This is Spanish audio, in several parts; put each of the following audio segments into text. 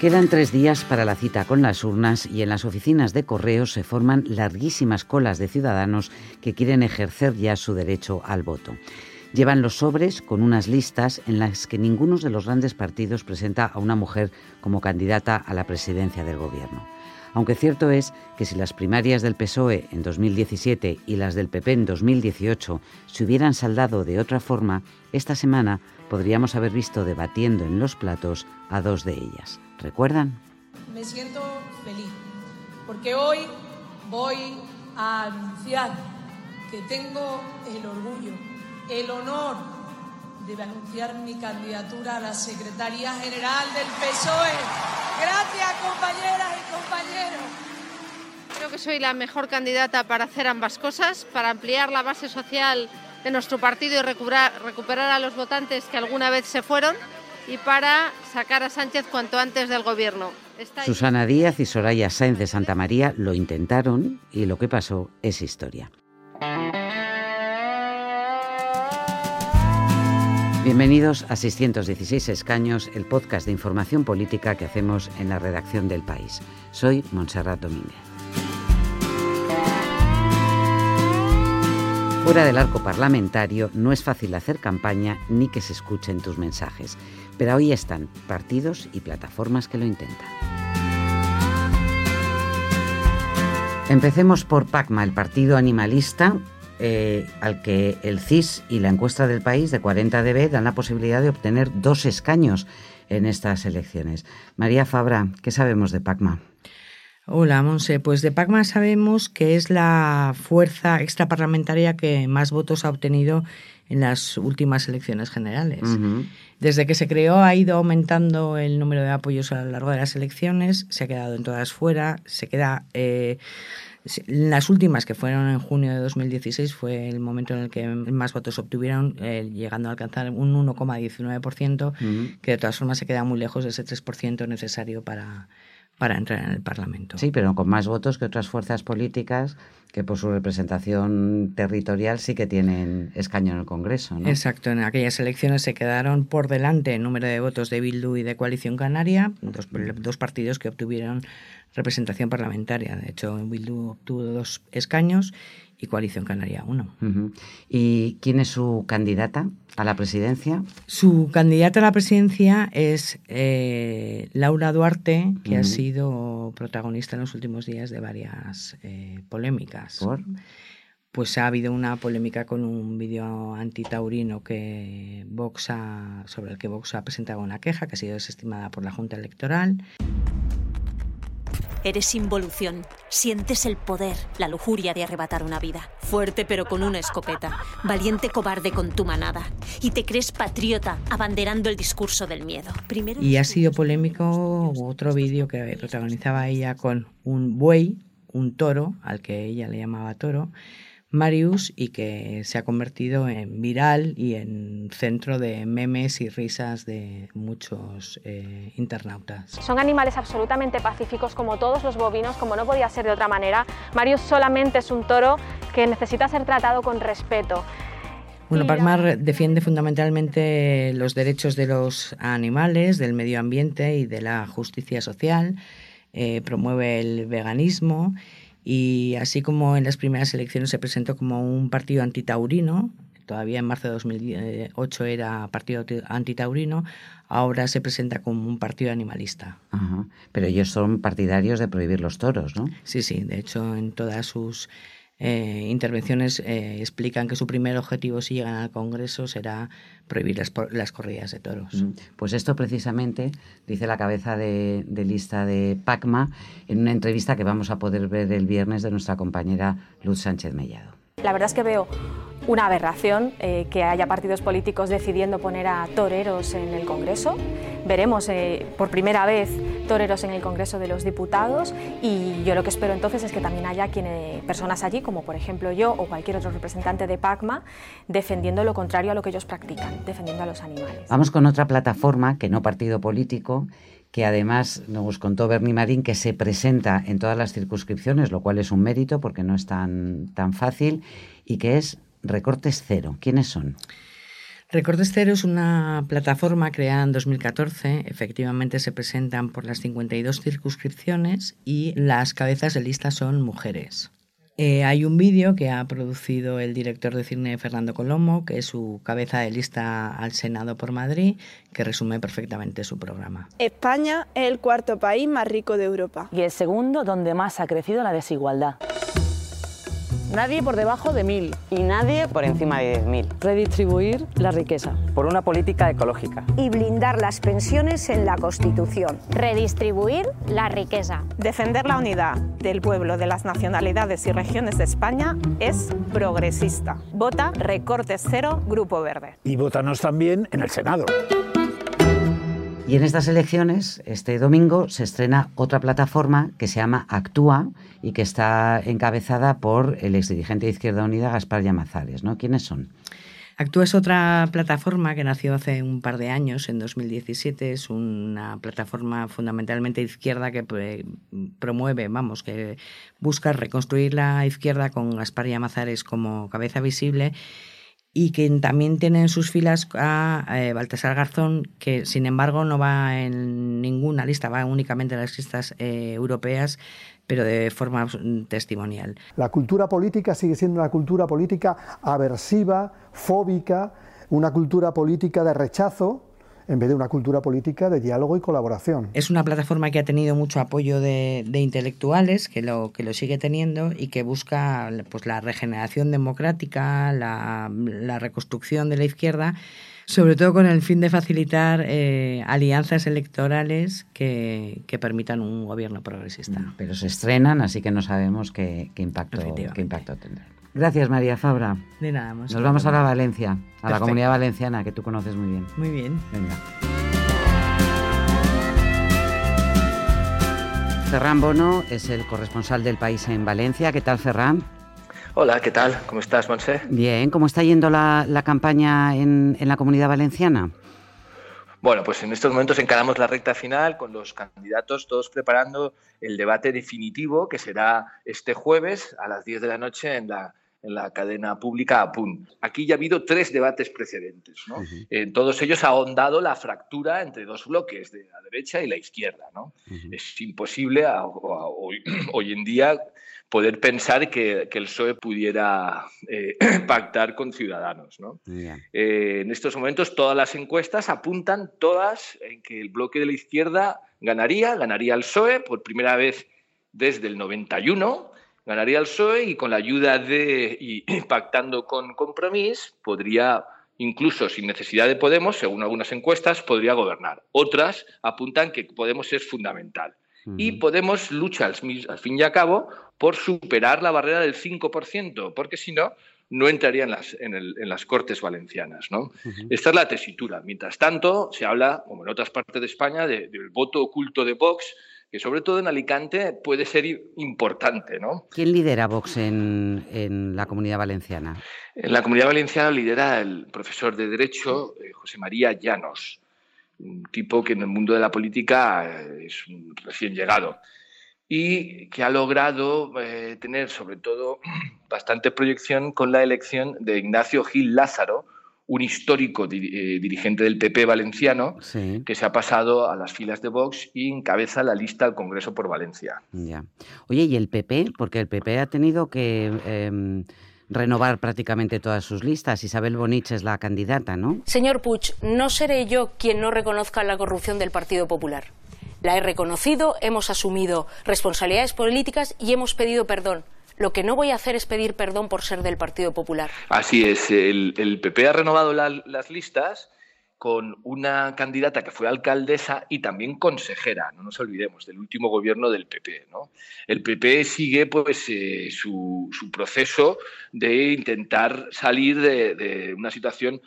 Quedan tres días para la cita con las urnas y en las oficinas de correos se forman larguísimas colas de ciudadanos que quieren ejercer ya su derecho al voto. Llevan los sobres con unas listas en las que ninguno de los grandes partidos presenta a una mujer como candidata a la presidencia del gobierno. Aunque cierto es que si las primarias del PSOE en 2017 y las del PP en 2018 se hubieran saldado de otra forma, esta semana podríamos haber visto debatiendo en los platos a dos de ellas. ¿Recuerdan? Me siento feliz porque hoy voy a anunciar que tengo el orgullo, el honor de anunciar mi candidatura a la Secretaría General del PSOE. Gracias, compañeras y compañeros. Creo que soy la mejor candidata para hacer ambas cosas, para ampliar la base social de nuestro partido y recuperar, recuperar a los votantes que alguna vez se fueron y para sacar a Sánchez cuanto antes del gobierno. Susana Díaz y Soraya Sáenz de Santa María lo intentaron y lo que pasó es historia. Bienvenidos a 616 Escaños, el podcast de información política que hacemos en la redacción del país. Soy Montserrat Domínguez. Fuera del arco parlamentario no es fácil hacer campaña ni que se escuchen tus mensajes, pero hoy están partidos y plataformas que lo intentan. Empecemos por PACMA, el partido animalista eh, al que el CIS y la encuesta del país de 40 dB dan la posibilidad de obtener dos escaños en estas elecciones. María Fabra, ¿qué sabemos de PACMA? Hola, Monse. Pues de PACMA sabemos que es la fuerza extraparlamentaria que más votos ha obtenido en las últimas elecciones generales. Desde que se creó ha ido aumentando el número de apoyos a lo largo de las elecciones, se ha quedado en todas fuera, se queda... Eh, las últimas, que fueron en junio de 2016, fue el momento en el que más votos obtuvieron, eh, llegando a alcanzar un 1,19%, que de todas formas se queda muy lejos de ese 3% necesario para, para entrar en el Parlamento. Sí, pero con más votos que otras fuerzas políticas que por su representación territorial sí que tienen escaño en el Congreso. ¿no? Exacto, en aquellas elecciones se quedaron por delante en número de votos de Bildu y de Coalición Canaria, dos, dos partidos que obtuvieron representación parlamentaria. De hecho, Bildu obtuvo dos escaños y Coalición Canaria uno. ¿Y quién es su candidata a la presidencia? Su candidata a la presidencia es eh, Laura Duarte, que ha sido protagonista en los últimos días de varias eh, polémicas. ¿Por? Pues ha habido una polémica con un vídeo antitaurino que Vox sobre el que Vox ha presentado una queja que ha sido desestimada por la Junta Electoral. Eres involución. Sientes el poder, la lujuria de arrebatar una vida. Fuerte pero con una escopeta. Valiente cobarde con tu manada. Y te crees patriota, abanderando el discurso del miedo. Primero y ha sido polémico otro vídeo que protagonizaba ella con un buey, un toro, al que ella le llamaba toro, Marius y que se ha convertido en viral y en centro de memes y risas de muchos eh, internautas. Son animales absolutamente pacíficos como todos los bovinos, como no podía ser de otra manera. Marius solamente es un toro que necesita ser tratado con respeto. Bueno, Pacmar defiende fundamentalmente los derechos de los animales, del medio ambiente y de la justicia social, eh, promueve el veganismo y así como en las primeras elecciones se presentó como un partido antitaurino, todavía en marzo de 2008 era partido antitaurino, ahora se presenta como un partido animalista. Pero ellos son partidarios de prohibir los toros, ¿no? Sí, sí, de hecho en todas sus eh, intervenciones eh, explican que su primer objetivo si llegan al Congreso será prohibir las, corridas de toros. Mm. Pues esto precisamente dice la cabeza de, lista de PACMA en una entrevista que vamos a poder ver el viernes de nuestra compañera Luz Sánchez Mellado. La verdad es que veo una aberración eh, que haya partidos políticos decidiendo poner a toreros en el Congreso. Veremos eh, por primera vez toreros en el Congreso de los Diputados y yo lo que espero entonces es que también haya quienes, personas allí, como por ejemplo yo o cualquier otro representante de PACMA, defendiendo lo contrario a lo que ellos practican, defendiendo a los animales. Vamos con otra plataforma que no partido político que además nos contó Bernie Marín que se presenta en todas las circunscripciones, lo cual es un mérito porque no es tan, tan fácil, y que es Recortes Cero. ¿Quiénes son? Recortes Cero es una plataforma creada en 2014. Efectivamente se presentan por las 52 circunscripciones y las cabezas de lista son mujeres. Eh, hay un vídeo que ha producido el director de cine Fernando Colomo, que es su cabeza de lista al Senado por Madrid, que resume perfectamente su programa. España es el cuarto país más rico de Europa. Y el segundo donde más ha crecido la desigualdad. Nadie por debajo de mil. Y nadie por encima de 10.000. Redistribuir la riqueza. Por una política ecológica. Y blindar las pensiones en la Constitución. Redistribuir la riqueza. Defender la unidad del pueblo, de las nacionalidades y regiones de España es progresista. Vota Recortes Cero, Grupo Verde. Y votanos también en el Senado. Y en estas elecciones, este domingo, se estrena otra plataforma que se llama Actúa y que está encabezada por el exdirigente de Izquierda Unida, Gaspar Llamazares. ¿no? ¿Quiénes son? Actúa es otra plataforma que nació hace un par de años, en 2017. Es una plataforma fundamentalmente izquierda que promueve, vamos, que busca reconstruir la izquierda con Gaspar Llamazares como cabeza visible y que también tiene en sus filas a eh, Baltasar Garzón, que sin embargo no va en ninguna lista, va únicamente en las listas eh, europeas, pero de forma testimonial. La cultura política sigue siendo una cultura política aversiva, fóbica, una cultura política de rechazo, en vez de una cultura política de diálogo y colaboración. Es una plataforma que ha tenido mucho apoyo de, intelectuales, que lo, que lo sigue teniendo y que busca pues, la regeneración democrática, la, reconstrucción de la izquierda, sobre todo con el fin de facilitar eh, alianzas electorales que, permitan un gobierno progresista. Mm, pero se estrenan, así que no sabemos qué, impacto, qué impacto tendrán. Gracias, María Fabra. De nada más. Nos vamos ahora a Valencia, a la comunidad valenciana, que tú conoces muy bien. Muy bien. Venga. Ferran Bono es el corresponsal del país en Valencia. ¿Qué tal, Ferran? Hola, ¿qué tal? ¿Cómo estás, Monse? Bien, ¿cómo está yendo la, campaña en, en la comunidad valenciana? Bueno, pues en estos momentos encaramos la recta final con los candidatos todos preparando el debate definitivo que será este jueves a las 10 de la noche en la en la cadena pública APUN. Aquí ya ha habido tres debates precedentes. ¿no? En todos ellos ha ahondado la fractura entre dos bloques, de la derecha y la izquierda. ¿no? Es imposible hoy, en día poder pensar que, el PSOE pudiera eh, pactar con Ciudadanos. ¿no? Eh, en estos momentos todas las encuestas apuntan todas en que el bloque de la izquierda ganaría, ganaría el PSOE por primera vez desde el 91 ganaría el PSOE y con la ayuda de, y pactando con Compromís, podría, incluso sin necesidad de Podemos, según algunas encuestas, podría gobernar. Otras apuntan que Podemos es fundamental. Y Podemos lucha, al, fin y al cabo, por superar la barrera del 5%, porque si no, no entraría en las, en, las Cortes Valencianas. ¿no? Esta es la tesitura. Mientras tanto, se habla, como en otras partes de España, del voto oculto de Vox, que sobre todo en Alicante puede ser importante. ¿no? ¿Quién lidera Vox en, la comunidad valenciana? En la comunidad valenciana lidera el profesor de Derecho eh, José María Llanos, un tipo que en el mundo de la política eh, es un recién llegado y que ha logrado eh, tener sobre todo bastante proyección con la elección de Ignacio Gil Lázaro, un histórico eh, dirigente del PP valenciano que se ha pasado a las filas de Vox y encabeza la lista al Congreso por Valencia. Ya. Oye, ¿y el PP? Porque el PP ha tenido que em, renovar prácticamente todas sus listas. Isabel Bonich es la candidata, ¿no? Señor Puig, no seré yo quien no reconozca la corrupción del Partido Popular. La he reconocido, hemos asumido responsabilidades políticas y hemos pedido perdón. Lo que no voy a hacer es pedir perdón por ser del Partido Popular. Así es, el, PP ha renovado las listas con una candidata que fue alcaldesa y también consejera, no nos olvidemos, del último gobierno del PP. El PP sigue pues, eh, su, proceso de intentar salir de, una situación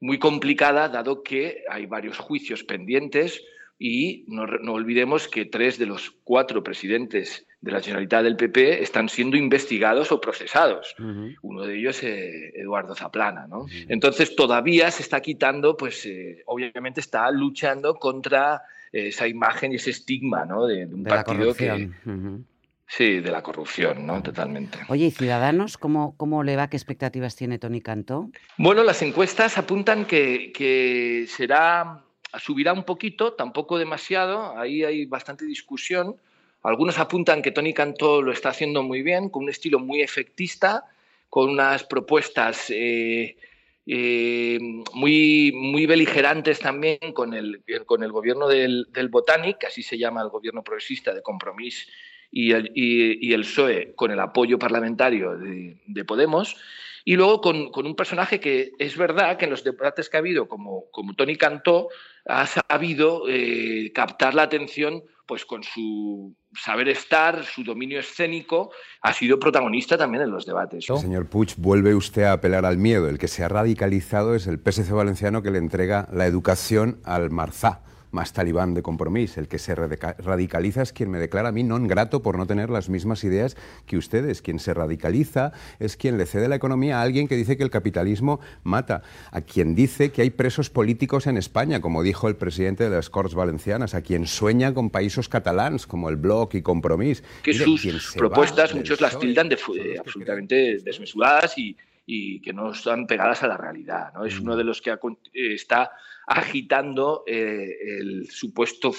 muy complicada, dado que hay varios juicios pendientes y no, no olvidemos que tres de los cuatro presidentes de la Generalitat del PP están siendo investigados o procesados. Uno de ellos eh, Eduardo Zaplana. ¿no? Entonces todavía se está quitando, pues eh, obviamente está luchando contra esa imagen y ese estigma ¿no? de, un partido que... Sí, de la corrupción, ¿no? Totalmente. Oye, ¿y Ciudadanos cómo, cómo le va? ¿Qué expectativas tiene Tony Cantó? Bueno, las encuestas apuntan que, que será, subirá un poquito, tampoco demasiado, ahí hay bastante discusión. Algunos apuntan que Tony Cantó lo está haciendo muy bien, con un estilo muy efectista, con unas propuestas eh, eh, muy, muy beligerantes también con el, con el gobierno del, del Botanic, así se llama el gobierno progresista de Compromís y el, y, PSOE con el apoyo parlamentario de Podemos. Y luego con, con, un personaje que es verdad que en los debates que ha habido, como, como Tony Cantó, ha sabido eh, captar la atención pues con su saber estar, su dominio escénico, ha sido protagonista también en los debates. Señor Puig, vuelve usted a apelar al miedo. El que se ha radicalizado es el PSC valenciano que le entrega la educación al Marzá más talibán de compromiso. El que se radicaliza es quien me declara a mí non grato por no tener las mismas ideas que ustedes. Quien se radicaliza es quien le cede la economía a alguien que dice que el capitalismo mata, a quien dice que hay presos políticos en España, como dijo el presidente de las Corts Valencianas, a quien sueña con países catalans como el Bloc y Compromís. Que sus propuestas muchos las tildan de absolutamente desmesuradas y, y que no están pegadas a la realidad. ¿no? Es uno de los que eh, está agitando eh, el supuesto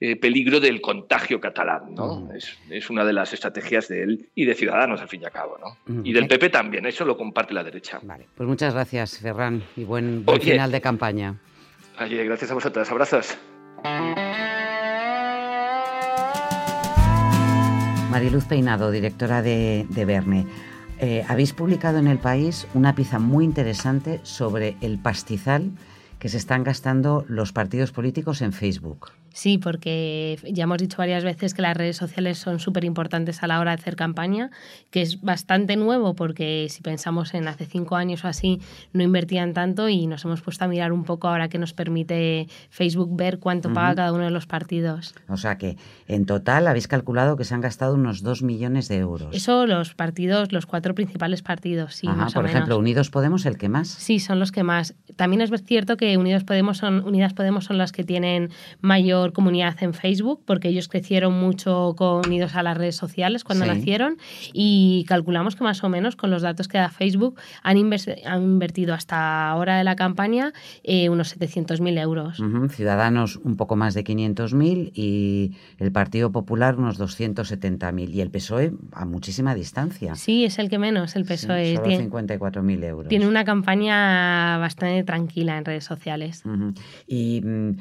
eh, peligro del contagio catalán. ¿no? Es, es, una de las estrategias de él y de Ciudadanos, al fin y al cabo. ¿no? Y del PP también, eso lo comparte la derecha. Vale, pues muchas gracias, Ferran, y buen, buen final de campaña. Oye, gracias a vosotras, abrazos. Mariluz Peinado, directora de, de Verne. Eh, habéis publicado en el país una pieza muy interesante sobre el pastizal que se están gastando los partidos políticos en Facebook. Sí, porque ya hemos dicho varias veces que las redes sociales son súper importantes a la hora de hacer campaña, que es bastante nuevo porque si pensamos en hace cinco años o así no invertían tanto y nos hemos puesto a mirar un poco ahora que nos permite Facebook ver cuánto paga cada uno de los partidos. O sea que en total habéis calculado que se han gastado unos dos millones de euros. Eso los partidos, los cuatro principales partidos, sí. Ajá, por ejemplo, Unidos Podemos el que más. Sí, son los que más. También es cierto que Unidos Podemos son, Unidas Podemos son las que tienen mayor comunidad en Facebook, porque ellos crecieron mucho con, unidos a las redes sociales cuando nacieron y calculamos que más o menos con los datos que da Facebook han, han invertido hasta ahora de la campaña eh, unos 700.000 euros. Ciudadanos un poco más de 500.000 y el Partido Popular unos 270.000 y el PSOE a muchísima distancia. Sí, es el que menos, el PSOE. Sí, solo 54.000 euros. Tiene una campaña bastante tranquila en redes sociales. Y mm,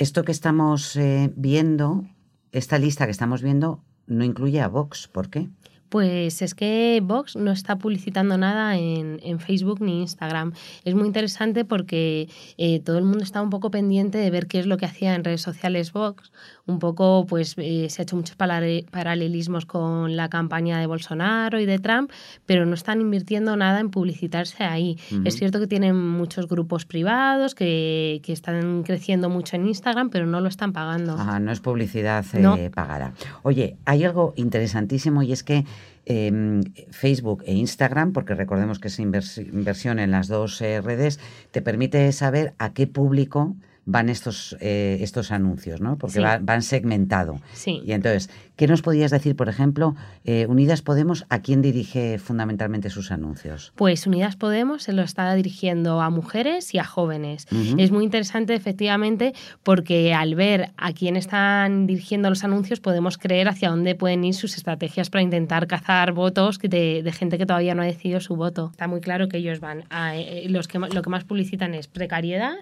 esto que estamos eh, viendo, esta lista que estamos viendo, no incluye a Vox. ¿Por qué? Pues es que Vox no está publicitando nada en, Facebook ni Instagram. Es muy interesante porque eh, todo el mundo está un poco pendiente de ver qué es lo que hacía en redes sociales Vox. Un poco, pues eh, se ha hecho muchos paralelismos con la campaña de Bolsonaro y de Trump, pero no están invirtiendo nada en publicitarse ahí. Es cierto que tienen muchos grupos privados que, que, están creciendo mucho en Instagram, pero no lo están pagando. Ajá, no es publicidad eh, pagada. Oye, hay algo interesantísimo y es que Em, Facebook e Instagram, porque recordemos que esa inversión en las dos eh, redes te permite saber a qué público van estos, eh, estos anuncios, ¿no? Porque van segmentado. Sí. Y entonces, ¿qué nos podías decir, por ejemplo, eh, Unidas Podemos, a quién dirige fundamentalmente sus anuncios? Pues Unidas Podemos se lo está dirigiendo a mujeres y a jóvenes. Es muy interesante, efectivamente, porque al ver a quién están dirigiendo los anuncios, podemos creer hacia dónde pueden ir sus estrategias para intentar cazar votos de, de gente que todavía no ha decidido su voto. Está muy claro que ellos van a, eh, los que lo que más publicitan es precariedad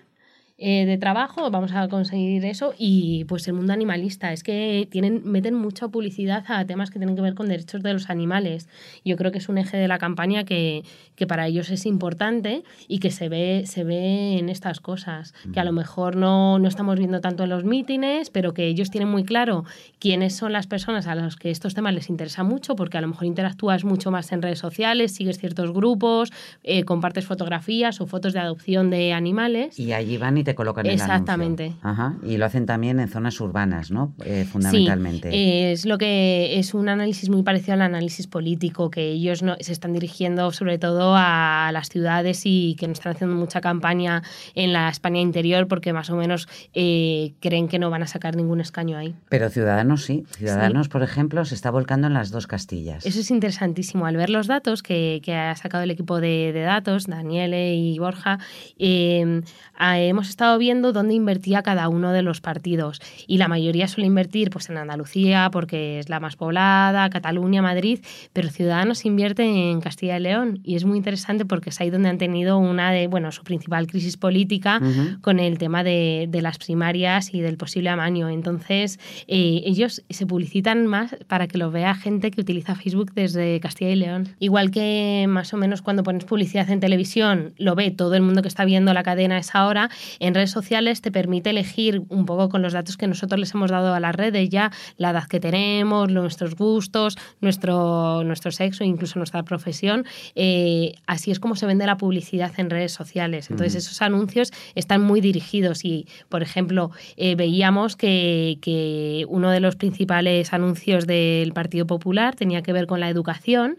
eh, de trabajo, vamos a conseguir eso y pues el mundo animalista, es que tienen, meten mucha publicidad a temas que tienen que ver con derechos de los animales. Yo creo que es un eje de la campaña que, que para ellos es importante y que se ve, se ve en estas cosas, que a lo mejor no, no estamos viendo tanto en los mítines, pero que ellos tienen muy claro quiénes son las personas a las que estos temas les interesa mucho, porque a lo mejor interactúas mucho más en redes sociales, sigues ciertos grupos, eh, compartes fotografías o fotos de adopción de animales. Y allí van y te colocan el Exactamente. Ajá. Y lo hacen también en zonas urbanas, ¿no? Eh, fundamentalmente. Sí, es lo que es un análisis muy parecido al análisis político, que ellos no, se están dirigiendo sobre todo a las ciudades y que no están haciendo mucha campaña en la España interior porque más o menos eh, creen que no van a sacar ningún escaño ahí. Pero Ciudadanos sí. Ciudadanos, por ejemplo, se está volcando en las dos Castillas. Eso es interesantísimo. Al ver los datos que, que ha sacado el equipo de, de datos, Daniele y Borja, eh, hemos estado viendo dónde invertía cada uno de los partidos y la mayoría suele invertir pues en Andalucía porque es la más poblada, Cataluña, Madrid, pero Ciudadanos invierte en Castilla y León y es muy interesante porque es ahí donde han tenido una de, bueno, su principal crisis política con el tema de, de, las primarias y del posible amaño. Entonces, eh, ellos se publicitan más para que lo vea gente que utiliza Facebook desde Castilla y León. Igual que más o menos cuando pones publicidad en televisión, lo ve todo el mundo que está viendo la cadena esa hora, en redes sociales te permite elegir un poco con los datos que nosotros les hemos dado a las redes ya, la edad que tenemos, nuestros gustos, nuestro, nuestro sexo, incluso nuestra profesión. Eh, así es como se vende la publicidad en redes sociales. Entonces, uh -huh. esos anuncios están muy dirigidos y, por ejemplo, eh, veíamos que, que uno de los principales anuncios del Partido Popular tenía que ver con la educación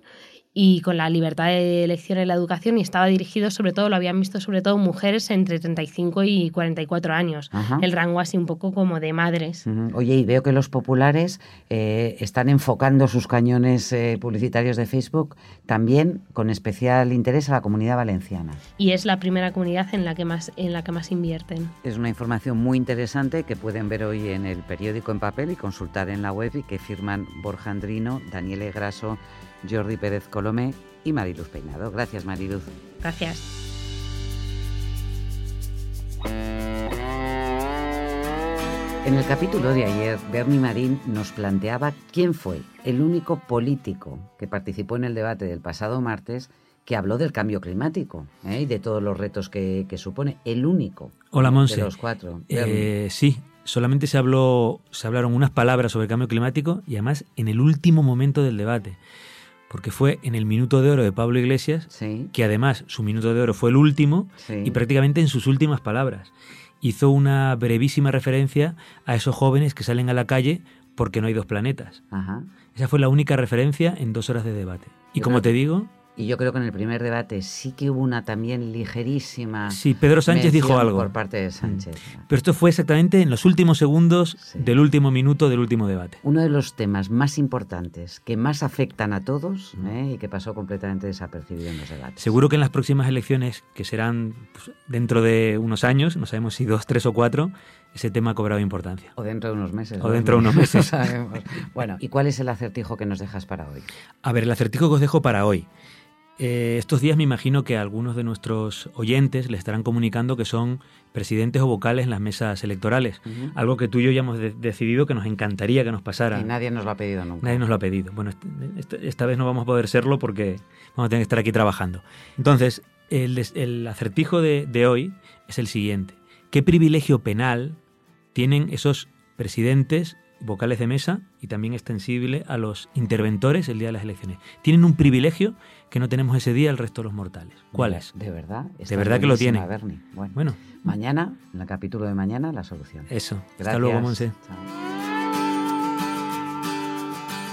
y con la libertad de elección en la educación y estaba dirigido sobre todo, lo habían visto sobre todo mujeres entre 35 y 44 años, Ajá. el rango así un poco como de madres. Uh -huh. Oye, y veo que los populares eh, están enfocando sus cañones eh, publicitarios de Facebook también con especial interés a la comunidad valenciana. Y es la primera comunidad en la que más, en la que más invierten. Es una información muy interesante que pueden ver hoy en el periódico en papel y consultar en la web y que firman Borja Andrino, Daniele Graso, Jordi Pérez Colomé y Mariluz Peinado. Gracias, Mariluz. Gracias. En el capítulo de ayer, Bernie Marín nos planteaba quién fue el único político que participó en el debate del pasado martes que habló del cambio climático ¿eh? y de todos los retos que, que, supone. El único Hola, Monse. de los cuatro. Eh, sí, solamente se, habló, se hablaron unas palabras sobre el cambio climático y además en el último momento del debate porque fue en el minuto de oro de Pablo Iglesias, sí. que además su minuto de oro fue el último sí. y prácticamente en sus últimas palabras. Hizo una brevísima referencia a esos jóvenes que salen a la calle porque no hay dos planetas. Ajá. Esa fue la única referencia en dos horas de debate. Y como te digo, Y yo creo que en el primer debate sí que hubo una también ligerísima. Sí, Pedro Sánchez dijo algo. Mm. Por parte de Sánchez. pero esto fue exactamente en los últimos segundos del último minuto del último debate. Uno de los temas más importantes que más afectan a todos Mm. ¿eh? y que pasó completamente desapercibido en los debates. Seguro que en las próximas elecciones, que serán pues, dentro de unos años, no sabemos si dos, tres o cuatro, ese tema ha cobrado importancia. O dentro de unos meses. O dentro de unos meses. Sabemos. bueno, ¿y cuál es el acertijo que nos dejas para hoy? A ver, el acertijo que os dejo para hoy. Eh, estos días me imagino que algunos de nuestros oyentes le estarán comunicando que son presidentes o vocales en las mesas electorales. Algo que tú y yo ya hemos de- decidido que nos encantaría que nos pasara. Y nadie nos lo ha pedido nunca. Nadie nos lo ha pedido. Bueno, esta vez no vamos a poder serlo porque vamos a tener que estar aquí trabajando. Entonces, el, acertijo de, de hoy es el siguiente. ¿Qué privilegio penal tienen esos presidentes, vocales de mesa y también extensible a los interventores el día de las elecciones? Tienen un privilegio que no tenemos ese día el resto de los mortales. ¿Cuál es? De verdad. De verdad que lo tienen. Bernie. Bueno, Bueno. mañana, en el capítulo de mañana, la solución. Eso. Hasta Gracias. luego, Monse.